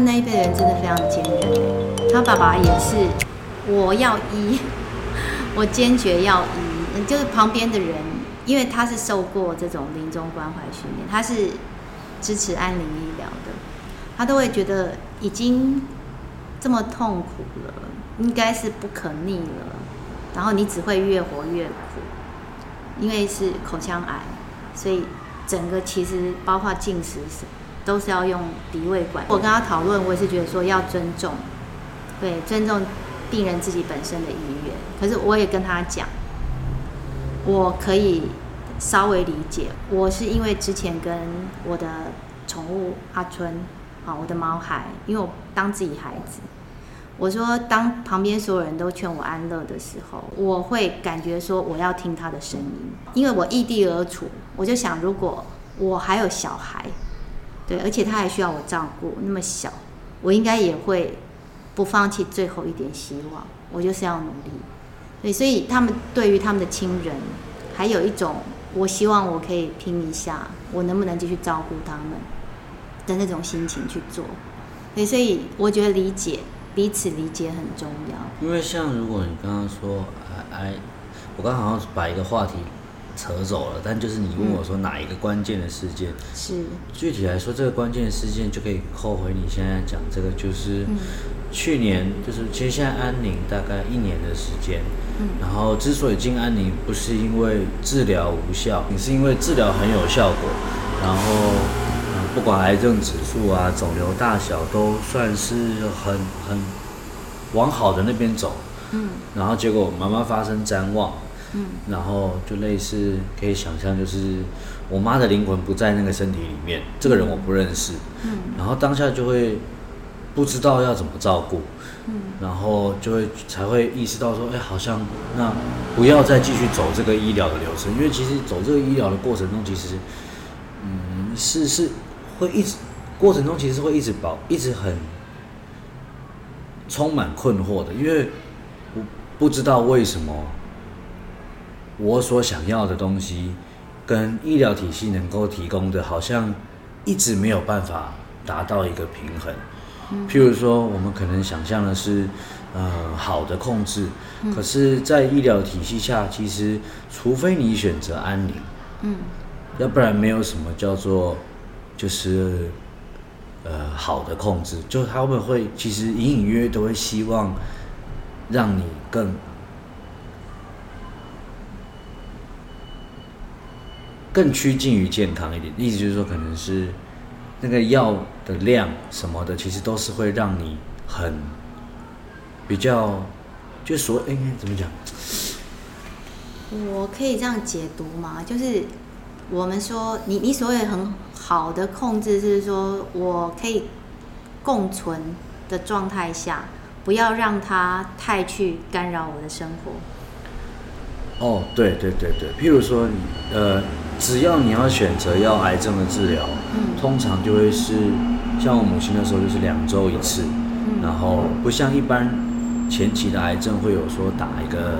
那一辈人真的非常坚韧。他爸爸也是，我要医，我坚决要医。就是旁边的人，因为他是受过这种临终关怀训练，他是支持安宁医疗的，他都会觉得已经这么痛苦了，应该是不可逆了。然后你只会越活越苦，因为是口腔癌，所以整个其实包括进食是都是要用鼻胃管。我跟他讨论，我也是觉得说要尊重，对，尊重病人自己本身的意愿。可是我也跟他讲，我可以稍微理解，我是因为之前跟我的宠物阿春，啊，我的猫孩，因为我当自己孩子。我说，当旁边所有人都劝我安乐的时候，我会感觉说我要听他的声音，因为我异地而处，我就想，如果我还有小孩，对，而且他还需要我照顾，那么小，我应该也会不放弃最后一点希望，我就是要努力。对，所以他们对于他们的亲人，还有一种，我希望我可以拼一下，我能不能继续照顾他们的那种心情去做。对，所以我觉得理解。彼此理解很重要。因为像如果你刚刚说，哎，我刚好像把一个话题扯走了，但就是你问我说哪一个关键的事件？是。具体来说，这个关键的事件就可以扣回你现在讲这个，就是去年，就是其实现在安宁大概一年的时间。嗯。然后之所以进安宁，不是因为治疗无效，你是因为治疗很有效果，然后。不管癌症指数啊、肿瘤大小，都算是很很往好的那边走。嗯，然后结果慢慢发生谵妄。嗯，然后就类似可以想象，就是我妈的灵魂不在那个身体里面，这个人我不认识。嗯，然后当下就会不知道要怎么照顾。嗯，然后就会才会意识到说，哎，好像那不要再继续走这个医疗的流程，因为其实走这个医疗的过程中，其实嗯是是。会一直过程中其实会一直保一直很充满困惑的，因为我不知道为什么我所想要的东西跟医疗体系能够提供的，好像一直没有办法达到一个平衡。譬如说，我们可能想象的是呃好的控制，可是，在医疗体系下，其实除非你选择安宁，嗯，要不然没有什么叫做。就是，呃，好的控制，就他们会其实隐隐约约都会希望让你更更趋近于健康一点。意思就是说，可能是那个药的量什么的，其实都是会让你很比较，就说，哎，怎么讲？我可以这样解读吗？就是。我们说，你你所谓很好的控制，是说我可以共存的状态下，不要让它太去干扰我的生活。哦，对对对对，譬如说，呃，只要你要选择要癌症的治疗，嗯，通常就会是像我母亲那时候就是两周一次，嗯，然后不像一般前期的癌症会有说打一个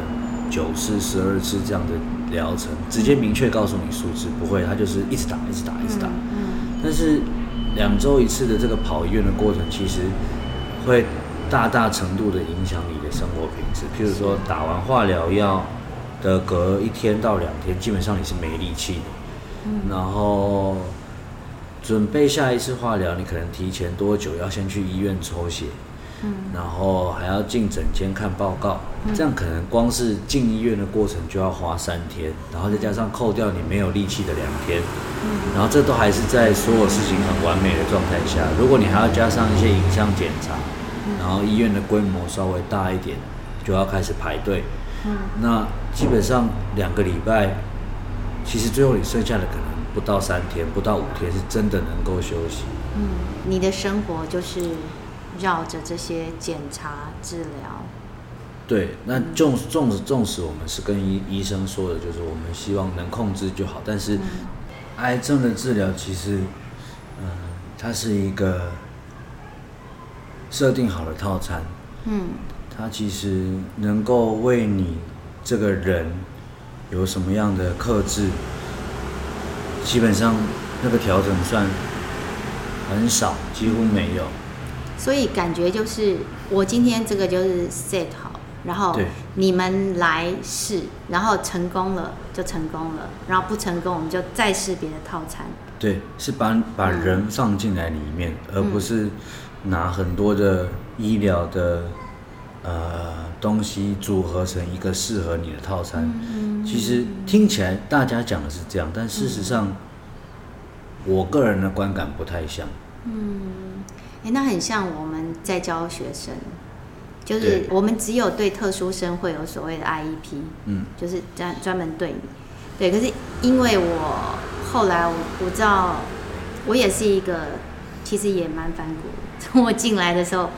九次、十二次这样的。疗程直接明确告诉你数字，不会，他就是一直打，一直打，一直打。嗯。但是两周一次的这个跑医院的过程，其实会大大程度的影响你的生活品质。譬如说，打完化疗药的隔一天到两天，基本上你是没力气的。嗯。然后准备下一次化疗，你可能提前多久要先去医院抽血？嗯，然后还要进诊间看报告，这样可能光是进医院的过程就要花三天，然后再加上扣掉你没有力气的两天，嗯，然后这都还是在所有事情很完美的状态下，如果你还要加上一些影像检查，然后医院的规模稍微大一点，就要开始排队，嗯，那基本上两个礼拜，其实最后你剩下的可能不到三天，不到五天是真的能够休息，嗯，你的生活就是。绕着这些检查治疗，对，那纵纵使纵使我们是跟医医生说的，就是我们希望能控制就好，但是癌症的治疗其实，嗯，它是一个设定好的套餐，嗯，它其实能够为你这个人有什么样的克制，基本上那个调整算很少，几乎没有。所以感觉就是我今天这个就是 set 好，然后你们来试，然后成功了就成功了，然后不成功我们就再试别的套餐。对，是把把人放进来里面，嗯、而不是拿很多的医疗的呃东西组合成一个适合你的套餐。嗯、其实听起来大家讲的是这样，但事实上，嗯、我个人的观感不太像。嗯，哎，那很像我们在教学生，就是我们只有对特殊生会有所谓的 IEP，嗯，就是专专门对你，对，可是因为我。后来我我知道，我也是一个，其实也蛮反骨。从 我进来的时候，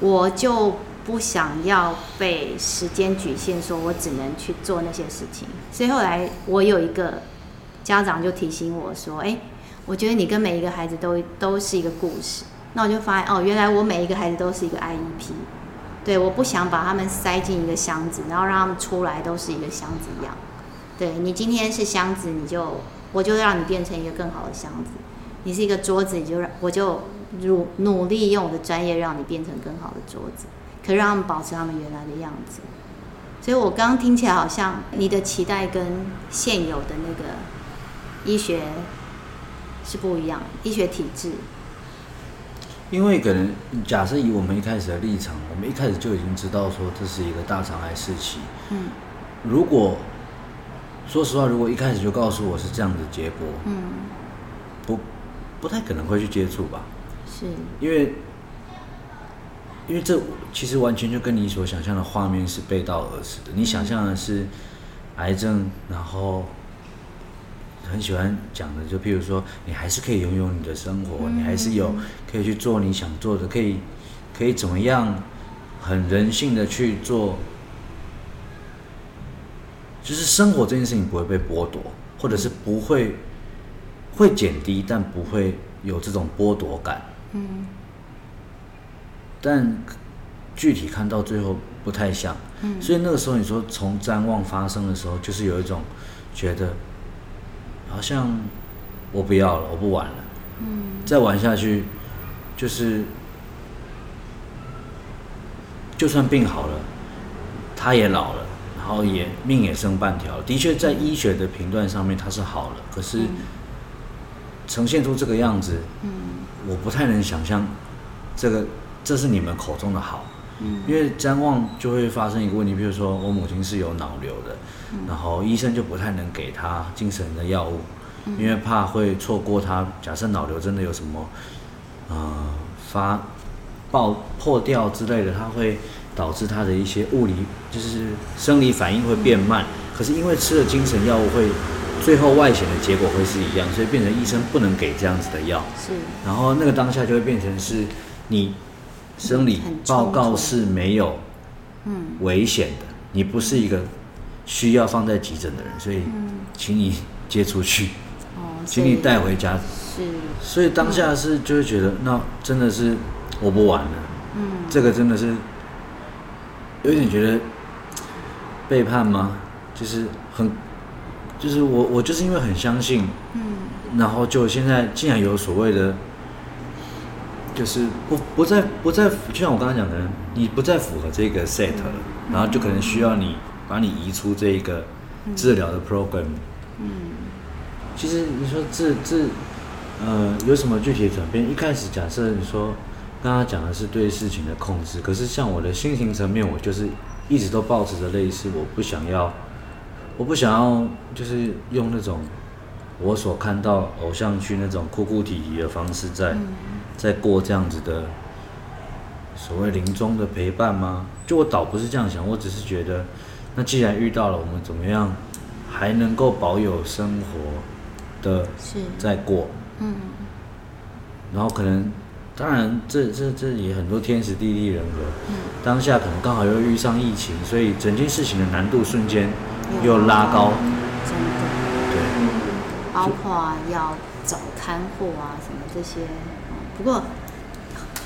我就不想要被时间局限，说我只能去做那些事情。所以后来我有一个家长就提醒我说：“哎，我觉得你跟每一个孩子都都是一个故事。”那我就发现哦，原来我每一个孩子都是一个 IEP。对，我不想把他们塞进一个箱子，然后让他们出来都是一个箱子一样。对，你今天是箱子，你就。我就让你变成一个更好的箱子，你是一个桌子，你就让我就努努力用我的专业让你变成更好的桌子，可让他们保持他们原来的样子。所以我刚刚听起来好像你的期待跟现有的那个医学是不一样，医学体制。因为可能假设以我们一开始的立场，我们一开始就已经知道说这是一个大肠癌时期。嗯，如果。说实话，如果一开始就告诉我是这样的结果，嗯，不，不太可能会去接触吧。是，因为，因为这其实完全就跟你所想象的画面是背道而驰的。你想象的是癌症，然后很喜欢讲的，就譬如说，你还是可以拥有你的生活，你还是有可以去做你想做的，可以，可以怎么样，很人性的去做。就是生活这件事情不会被剥夺，或者是不会会减低，但不会有这种剥夺感。嗯。但具体看到最后不太像。嗯。所以那个时候你说从瞻望发生的时候，就是有一种觉得好像我不要了，我不玩了。嗯。再玩下去，就是就算病好了，他也老了。然后也命也剩半条，的确在医学的评断上面他是好了，可是呈现出这个样子，嗯，我不太能想象这个这是你们口中的好，嗯，因为瞻望就会发生一个问题，比如说我母亲是有脑瘤的，然后医生就不太能给她精神的药物，因为怕会错过她。假设脑瘤真的有什么，呃，发爆破掉之类的，它会。导致他的一些物理就是生理反应会变慢，可是因为吃了精神药物会，最后外显的结果会是一样，所以变成医生不能给这样子的药。是。然后那个当下就会变成是，你生理报告是没有，嗯，危险的，你不是一个需要放在急诊的人，所以，请你接出去，哦，请你带回家。是。所以当下是就会觉得，那真的是我不玩了，嗯，这个真的是。有点觉得背叛吗？就是很，就是我我就是因为很相信，嗯，然后就现在竟然有所谓的，就是不不再不再，就像我刚才讲的，你不再符合这个 set 了，然后就可能需要你把你移出这一个治疗的 program。嗯，其实你说这这呃有什么具体的转变？一开始假设你说。刚刚讲的是对事情的控制，可是像我的心情层面，我就是一直都保持着类似，我不想要，我不想要，就是用那种我所看到偶像剧那种哭哭啼啼的方式在，在在过这样子的所谓临终的陪伴吗？就我倒不是这样想，我只是觉得，那既然遇到了，我们怎么样还能够保有生活的在过，嗯，然后可能。当然这，这这这也很多天时地利人和。嗯。当下可能刚好又遇上疫情，所以整件事情的难度瞬间又拉高。包括要找看护啊什么这些，不过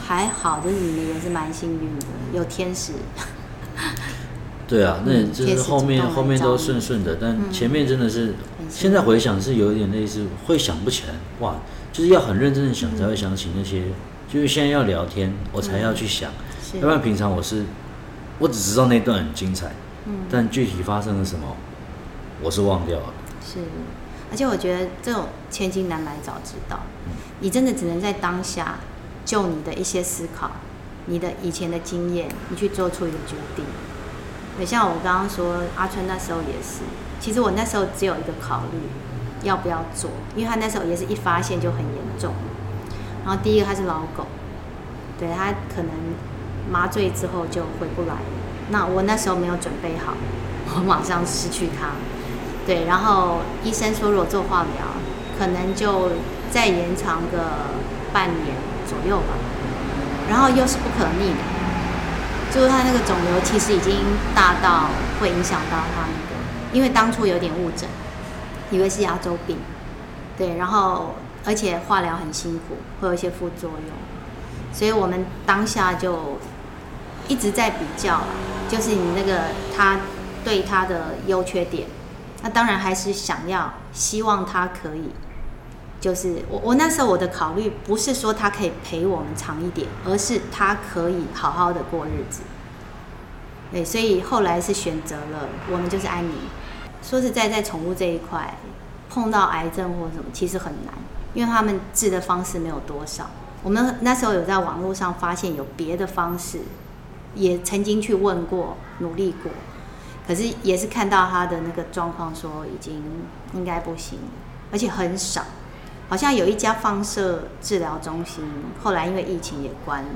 还好，就是你们也是蛮幸运的，有天使。对啊，那就是后面后面都顺顺的，但前面真的是，现在回想是有一点类似，会想不起来。哇，就是要很认真的想才会想起那些。就是现在要聊天，我才要去想，嗯、要不然平常我是，我只知道那段很精彩，嗯，但具体发生了什么，我是忘掉了。是，而且我觉得这种千金难买早知道，嗯、你真的只能在当下，就你的一些思考，你的以前的经验，你去做出一个决定。对，像我刚刚说阿春那时候也是，其实我那时候只有一个考虑，要不要做，因为他那时候也是一发现就很严重。然后第一个他是老狗，对，他可能麻醉之后就回不来了。那我那时候没有准备好，我马上失去他。对，然后医生说如果做化疗，可能就再延长个半年左右吧。然后又是不可逆的，就是他那个肿瘤其实已经大到会影响到他那个，因为当初有点误诊，以为是牙周病，对，然后。而且化疗很辛苦，会有一些副作用，所以我们当下就一直在比较，就是你那个他对他的优缺点，那当然还是想要希望他可以，就是我我那时候我的考虑不是说他可以陪我们长一点，而是他可以好好的过日子。对，所以后来是选择了我们就是安宁。说实在，在宠物这一块碰到癌症或什么，其实很难。因为他们治的方式没有多少，我们那时候有在网络上发现有别的方式，也曾经去问过、努力过，可是也是看到他的那个状况，说已经应该不行，而且很少，好像有一家放射治疗中心，后来因为疫情也关了。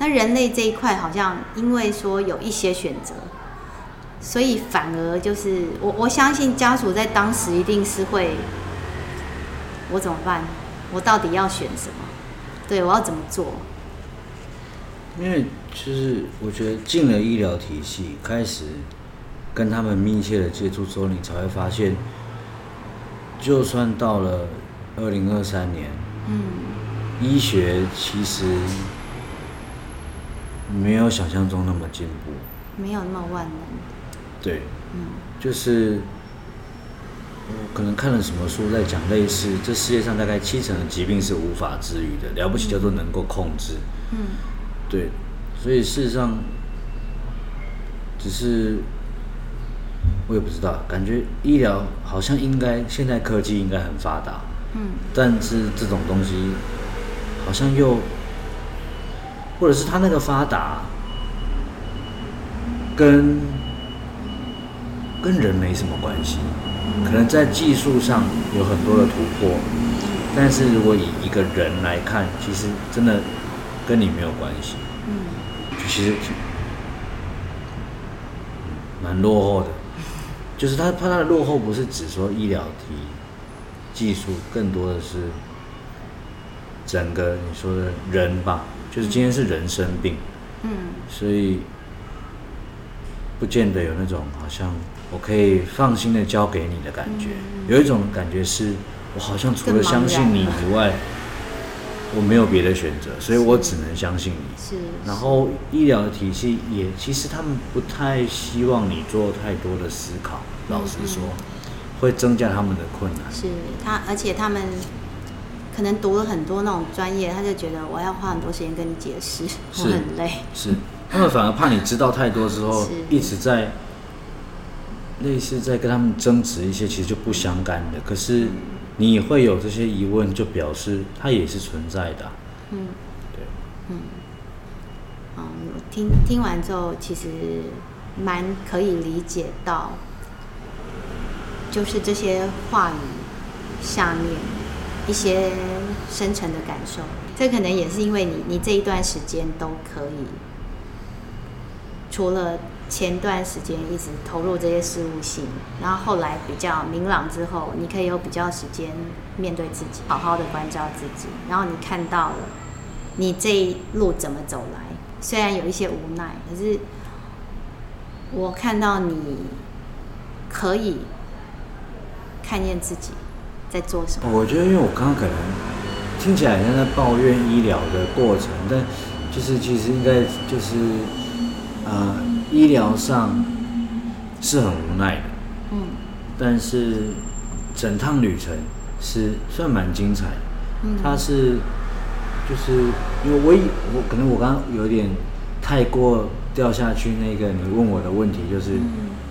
那人类这一块好像因为说有一些选择，所以反而就是我我相信家属在当时一定是会。我怎么办？我到底要选什么？对，我要怎么做？因为其实我觉得进了医疗体系，开始跟他们密切的接触之后，你才会发现，就算到了二零二三年，嗯，医学其实没有想象中那么进步，没有那么万能。对，嗯，就是。可能看了什么书在讲类似，这世界上大概七成的疾病是无法治愈的，了不起叫做能够控制。嗯，对，所以事实上，只是我也不知道，感觉医疗好像应该现在科技应该很发达，嗯，但是这种东西好像又，或者是它那个发达跟跟人没什么关系。可能在技术上有很多的突破，但是如果以一个人来看，其实真的跟你没有关系。嗯，其实蛮落后的，就是他他的落后不是指说医疗体技术，更多的是整个你说的人吧，就是今天是人生病，嗯，所以不见得有那种好像。我可以放心的交给你的感觉，有一种感觉是，我好像除了相信你以外，我没有别的选择，所以我只能相信你。是。然后医疗体系也，其实他们不太希望你做太多的思考，老实说，会增加他们的困难。是他，而且他们可能读了很多那种专业，他就觉得我要花很多时间跟你解释，我很累。是，他们反而怕你知道太多之后，一直在。类似在跟他们争执一些其实就不相干的，可是你会有这些疑问，就表示它也是存在的。嗯，对，嗯，嗯，听听完之后，其实蛮可以理解到，就是这些话语下面一些深层的感受。这可能也是因为你，你这一段时间都可以，除了。前段时间一直投入这些事务性，然后后来比较明朗之后，你可以有比较时间面对自己，好好的关照自己。然后你看到了你这一路怎么走来，虽然有一些无奈，可是我看到你可以看见自己在做什么。我觉得，因为我刚刚可能听起来像在抱怨医疗的过程，但就是其实应该就是。呃医疗上是很无奈的，嗯，但是整趟旅程是算蛮精彩的，嗯，它是就是因为我以我可能我刚刚有点太过掉下去那个你问我的问题，就是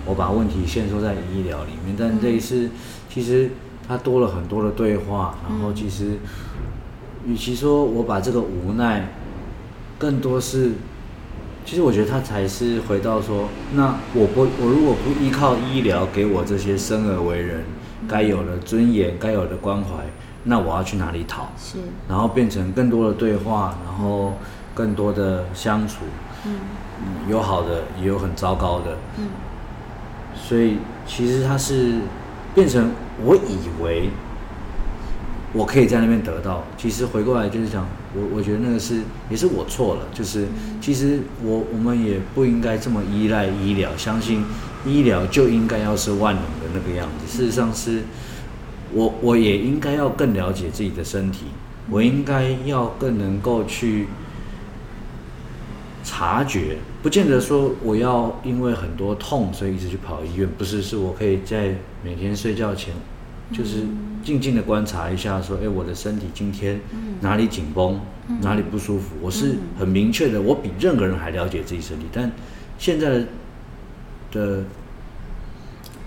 我把问题限缩在医疗里面，但这一次其实它多了很多的对话，然后其实与其说我把这个无奈，更多是。其实我觉得他才是回到说，那我不，我如果不依靠医疗给我这些生而为人该有的尊严、该有的关怀，那我要去哪里讨？是，然后变成更多的对话，然后更多的相处，嗯，有好的，也有很糟糕的，嗯，所以其实他是变成我以为。我可以在那边得到，其实回过来就是讲，我我觉得那个是也是我错了，就是其实我我们也不应该这么依赖医疗，相信医疗就应该要是万能的那个样子。事实上是，我我也应该要更了解自己的身体，我应该要更能够去察觉，不见得说我要因为很多痛所以一直去跑医院，不是，是我可以在每天睡觉前。就是静静的观察一下，说，哎，我的身体今天哪里紧绷，哪里不舒服？我是很明确的，我比任何人还了解自己身体。但现在的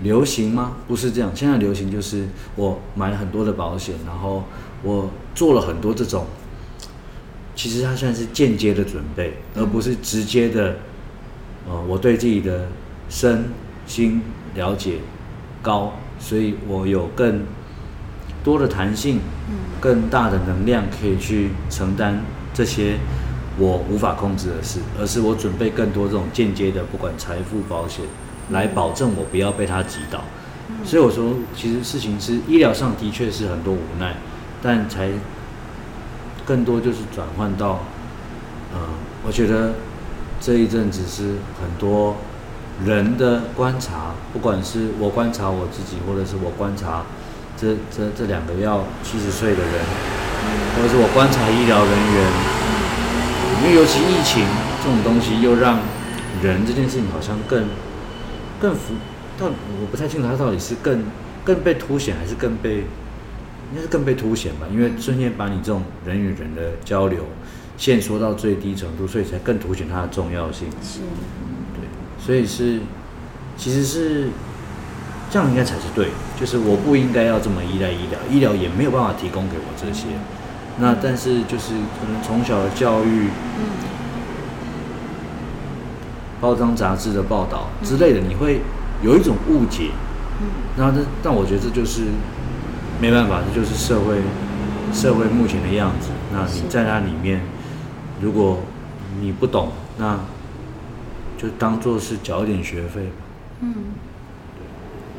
流行吗？不是这样。现在流行就是我买了很多的保险，然后我做了很多这种，其实它算是间接的准备，而不是直接的。呃，我对自己的身心了解高。所以我有更多的弹性，更大的能量可以去承担这些我无法控制的事，而是我准备更多这种间接的，不管财富保险，来保证我不要被它击倒。所以我说，其实事情是医疗上的确是很多无奈，但才更多就是转换到，嗯，我觉得这一阵子是很多。人的观察，不管是我观察我自己，或者是我观察这这这两个要七十岁的人，或者是我观察医疗人员，因为尤其疫情这种东西，又让人这件事情好像更更浮，但我不太清楚它到底是更更被凸显，还是更被应该是更被凸显吧？因为瞬间把你这种人与人的交流限缩到最低程度，所以才更凸显它的重要性。是。所以是，其实是这样，应该才是对。就是我不应该要这么依赖医疗，医疗也没有办法提供给我这些。那但是就是可能从小的教育，包装杂志的报道之类的，你会有一种误解。那这但我觉得这就是没办法，这就是社会社会目前的样子。那你在那里面，如果你不懂，那。就当做是缴点学费。嗯，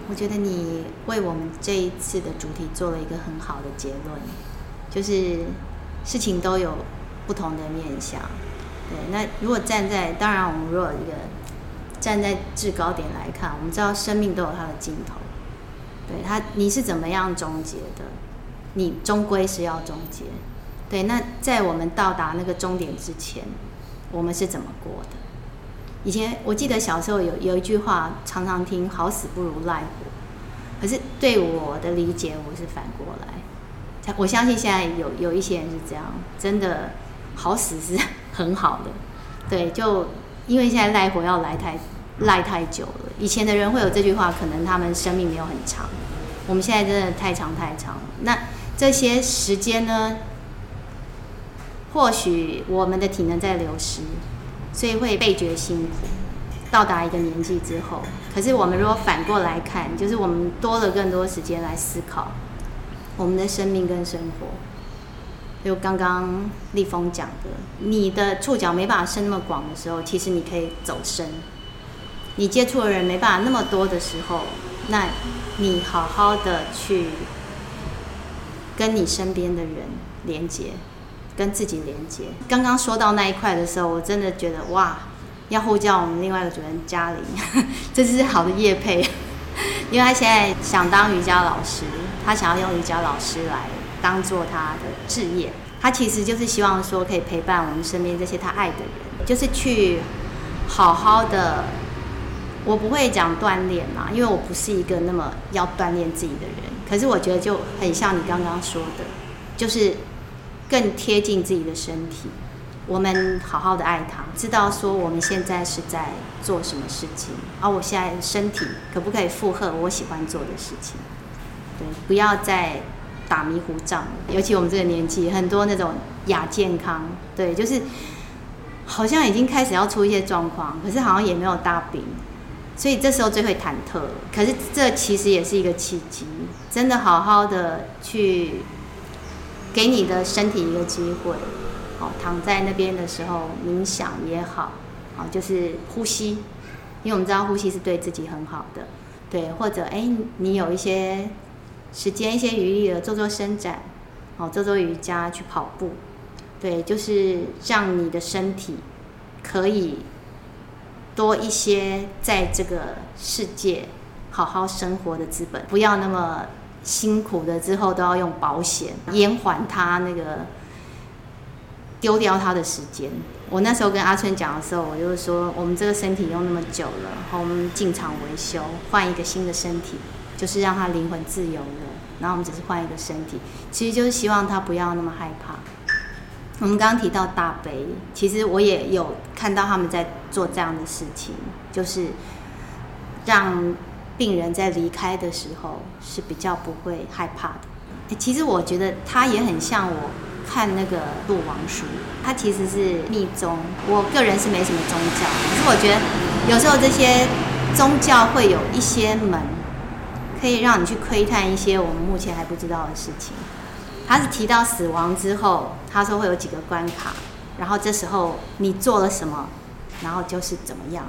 我觉得你为我们这一次的主题做了一个很好的结论，就是事情都有不同的面向。对，那如果站在，当然我们如果一个站在制高点来看，我们知道生命都有它的尽头。对他，你是怎么样终结的？你终归是要终结。对，那在我们到达那个终点之前，我们是怎么过的？以前我记得小时候有有一句话常常听，好死不如赖活。可是对我的理解，我是反过来。我相信现在有有一些人是这样，真的好死是很好的。对，就因为现在赖活要来太赖太久了。以前的人会有这句话，可能他们生命没有很长。我们现在真的太长太长了。那这些时间呢？或许我们的体能在流失。所以会倍觉辛苦，到达一个年纪之后。可是我们如果反过来看，就是我们多了更多时间来思考我们的生命跟生活。就刚刚立峰讲的，你的触角没办法伸那么广的时候，其实你可以走深。你接触的人没办法那么多的时候，那你好好的去跟你身边的人连接。跟自己连接。刚刚说到那一块的时候，我真的觉得哇，要呼叫我们另外一个主任嘉玲，这是好的业配，因为他现在想当瑜伽老师，他想要用瑜伽老师来当做他的志业。他其实就是希望说可以陪伴我们身边这些他爱的人，就是去好好的。我不会讲锻炼嘛，因为我不是一个那么要锻炼自己的人。可是我觉得就很像你刚刚说的，就是。更贴近自己的身体。我们好好的爱他，知道说我们现在是在做什么事情，而、我现在身体可不可以负荷我喜欢做的事情？对，不要再打迷糊仗。尤其我们这个年纪，很多那种亚健康，对，就是好像已经开始要出一些状况，可是好像也没有大病，所以这时候最会忐忑。可是这其实也是一个契机，真的好好的去给你的身体一个机会。好躺在那边的时候冥想也好，好就是呼吸，因为我们知道呼吸是对自己很好的，对，或者哎，你有一些时间、一些余力的，做做伸展，好做做瑜伽，去跑步，对，就是让你的身体可以多一些在这个世界好好生活的资本，不要那么辛苦的之后都要用保险延缓他那个。丢掉他的时间。我那时候跟阿春讲的时候，我就是说，我们这个身体用那么久了，然后我们进厂维修，换一个新的身体，就是让他灵魂自由了。然后我们只是换一个身体，其实就是希望他不要那么害怕。我们刚刚提到大悲，其实我也有看到他们在做这样的事情，就是让病人在离开的时候是比较不会害怕的。其实我觉得他也很像我。看那个鹿王书，他其实是密宗。我个人是没什么宗教，可是我觉得有时候这些宗教会有一些门，可以让你去窥探一些我们目前还不知道的事情。他是提到死亡之后，他说会有几个关卡，然后这时候你做了什么，然后就是怎么样。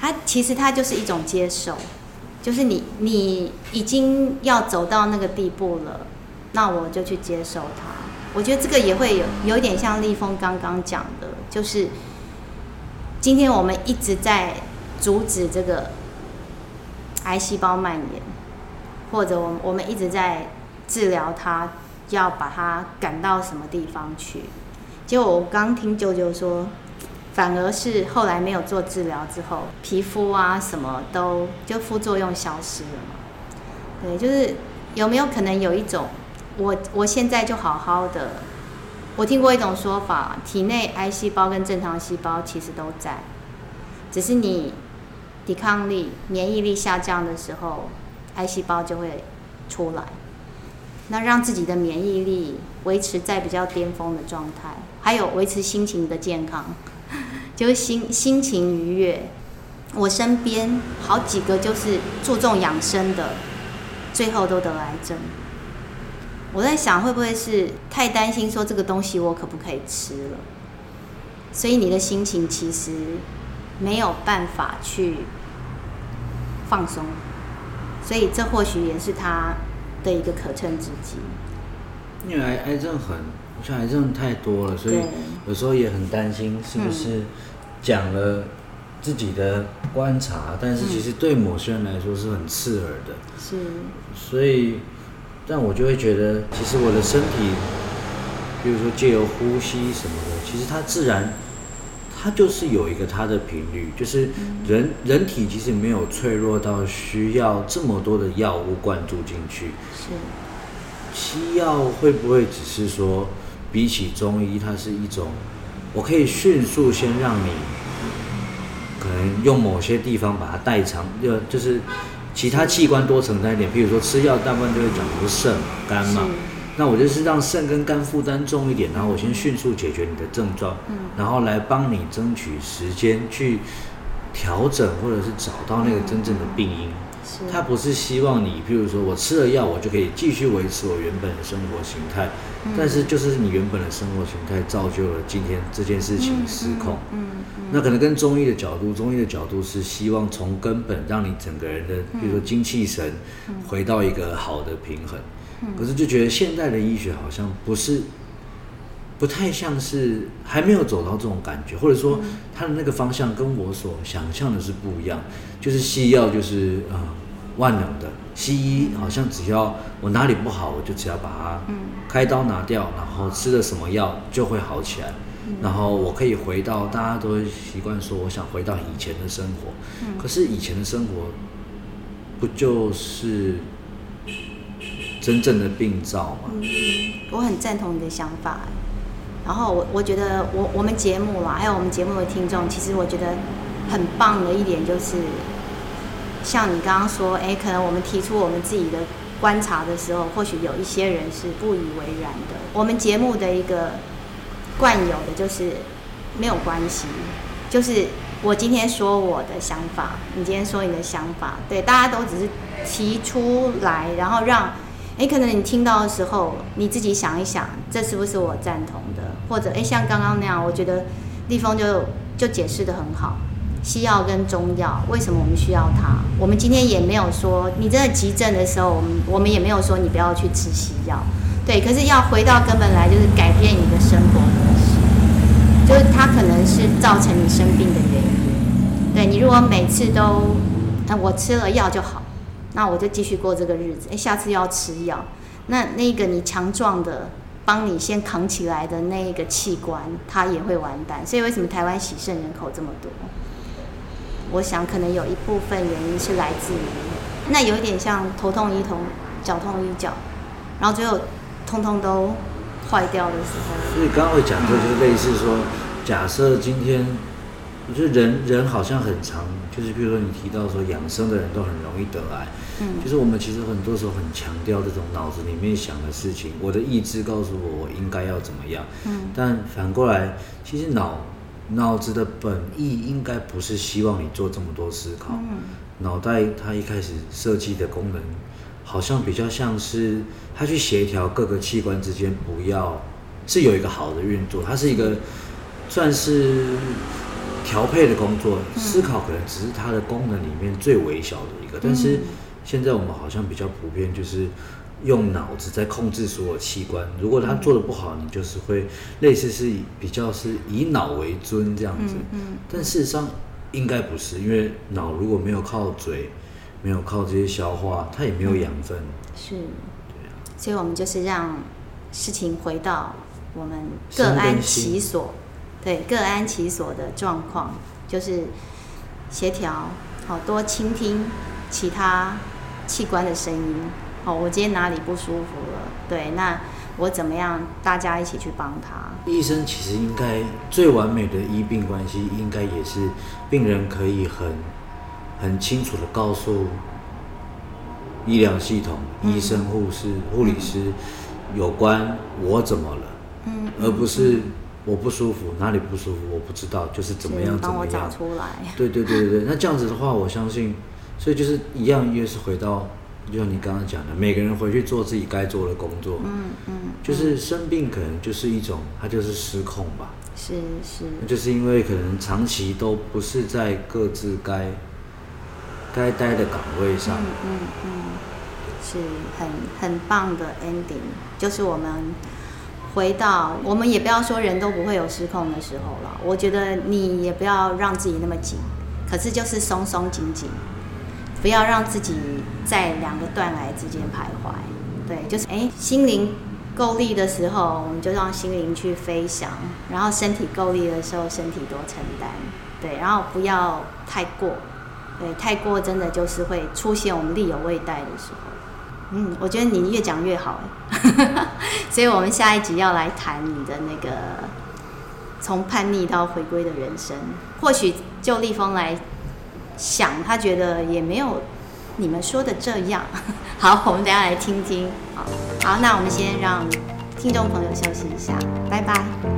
他其实他就是一种接受，就是你你已经要走到那个地步了，那我就去接受它。我觉得这个也会有有点像立峰刚刚讲的，就是今天我们一直在阻止这个癌细胞蔓延，或者我我们一直在治疗它，要把它赶到什么地方去？结果我刚听舅舅说，反而是后来没有做治疗之后，皮肤啊什么都就副作用消失了嘛。对，就是有没有可能有一种？我我现在就好好的。我听过一种说法，体内癌细胞跟正常细胞其实都在，只是你抵抗力、免疫力下降的时候，癌细胞就会出来。那让自己的免疫力维持在比较巅峰的状态，还有维持心情的健康，就是心心情愉悦。我身边好几个就是注重养生的，最后都得癌症。我在想，会不会是太担心说这个东西我可不可以吃了？所以你的心情其实没有办法去放松，所以这或许也是他的一个可乘之机。因为癌癌症很，我觉得癌症太多了，所以有时候也很担心是不是讲了自己的观察，但是其实对某些人来说是很刺耳的。是，所以。但我就会觉得，其实我的身体，比如说借由呼吸什么的，其实它自然，它就是有一个它的频率，就是人人体其实没有脆弱到需要这么多的药物灌注进去。是。西药会不会只是说，比起中医，它是一种，我可以迅速先让你，可能用某些地方把它代偿，就就是。其他器官多承担一点，譬如说吃药，大部分就会讲的是肾嘛、肝嘛。那我就是让肾跟肝负担重一点，然后我先迅速解决你的症状，然后来帮你争取时间去调整，或者是找到那个真正的病因。他不是希望你，譬如说我吃了药，我就可以继续维持我原本的生活形态。但是就是你原本的生活形态造就了今天这件事情失控。嗯那可能跟中医的角度，中医的角度是希望从根本让你整个人的，比如说精气神，回到一个好的平衡。可是就觉得现代的医学好像不是，不太像是还没有走到这种感觉，或者说他的那个方向跟我所想象的是不一样。就是西药就是啊。万能的西医好像只要我哪里不好，我就只要把它开刀拿掉，然后吃了什么药就会好起来，然后我可以回到大家都会习惯说，我想回到以前的生活。可是以前的生活不就是真正的病灶吗？我很赞同你的想法。然后我我觉得我我们节目啦，还有我们节目的听众，其实我觉得很棒的一点就是，像你刚刚说，哎，可能我们提出我们自己的观察的时候，或许有一些人是不以为然的。我们节目的一个惯有的就是没有关系，就是我今天说我的想法，你今天说你的想法，对，大家都只是提出来，然后让。哎，可能你听到的时候，你自己想一想，这是不是我赞同的？或者，哎，像刚刚那样，我觉得立峰就就解释得很好，西药跟中药为什么我们需要它？我们今天也没有说你真的急症的时候，我们我们也没有说你不要去吃西药，对。可是要回到根本来，就是改变你的生活模式，就是它可能是造成你生病的原因。对，你如果每次都，那我吃了药就好。那我就继续过这个日子。哎，下次要吃药，那那个你强壮的帮你先扛起来的那个器官，它也会完蛋。所以为什么台湾洗肾人口这么多？我想可能有一部分原因是来自于，那有一点像头痛医头，脚痛医脚，然后最后通通都坏掉的时候。所以刚刚会讲的就是类似说，假设今天。我觉得人人好像很常，就是比如说你提到说养生的人都很容易得癌，嗯，就是我们其实很多时候很强调这种脑子里面想的事情，我的意志告诉我我应该要怎么样，嗯，但反过来，其实脑脑子的本意应该不是希望你做这么多思考，嗯，脑袋它一开始设计的功能，好像比较像是它去协调各个器官之间不要是有一个好的运作，它是一个算是。调配的工作，思考可能只是它的功能里面最微小的一个，但是现在我们好像比较普遍，就是用脑子在控制所有器官。如果他做的不好，你就是会类似是比较是以脑为尊这样子。嗯但事实上应该不是，因为脑如果没有靠嘴，没有靠这些消化，它也没有养分。是，对啊。所以我们就是让事情回到我们各安其所。对，各安其所的状况，就是协调，好，多倾听其他器官的声音。好，我今天哪里不舒服了？对，那我怎么样？大家一起去帮他。医生其实应该最完美的医病关系，应该也是病人可以很很清楚的告诉医疗系统、嗯、医生、护士、护理师有关我怎么了，嗯，而不是。我不舒服，哪里不舒服？我不知道，就是怎么样怎么样。帮我找出来。对对对对对，那这样子的话，我相信，所以就是一样，又是回到，就像你刚刚讲的，每个人回去做自己该做的工作。嗯嗯。就是生病可能就是一种，它就是失控吧。是是。就是因为可能长期都不是在各自该该待的岗位上。嗯嗯嗯。是很很棒的 ending，就是我们。回到，我们也不要说人都不会有失控的时候了。我觉得你也不要让自己那么紧，可是就是松松紧紧，不要让自己在两个断崖之间徘徊。对，就是哎，心灵够力的时候，我们就让心灵去飞翔；然后身体够力的时候，身体多承担。对，然后不要太过，对，太过真的就是会出现我们力有未逮的时候。嗯，我觉得你越讲越好哎，所以我们下一集要来谈你的那个从叛逆到回归的人生。或许就立峰来想，他觉得也没有你们说的这样。好，我们等下来听听。好，好，那我们先让听众朋友休息一下，拜拜。